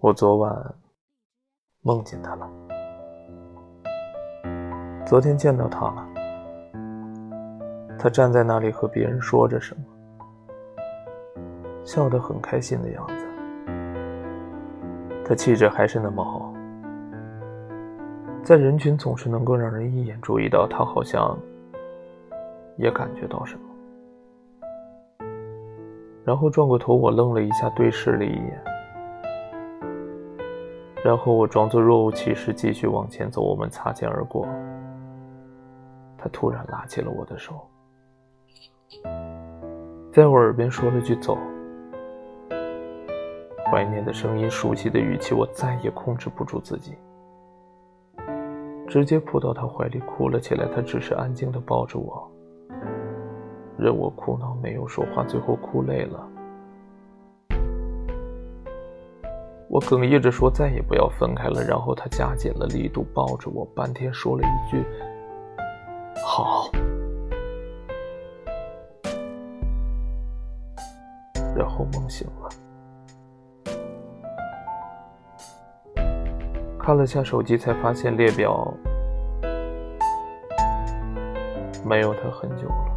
我昨晚梦见他了，昨天见到他了，他站在那里和别人说着什么，笑得很开心的样子。他气质还是那么好，在人群总是能够让人一眼注意到他，好像也感觉到什么。然后转过头，我愣了一下，对视了一眼。然后我装作若无其事，继续往前走。我们擦肩而过，他突然拉起了我的手，在我耳边说了句“走”。怀念的声音，熟悉的语气，我再也控制不住自己，直接扑到他怀里哭了起来。他只是安静的抱着我，任我哭闹，没有说话。最后哭累了。我哽咽着说：“再也不要分开了。”然后他加紧了力度，抱着我，半天说了一句：“好。”然后梦醒了，看了下手机，才发现列表没有他很久了。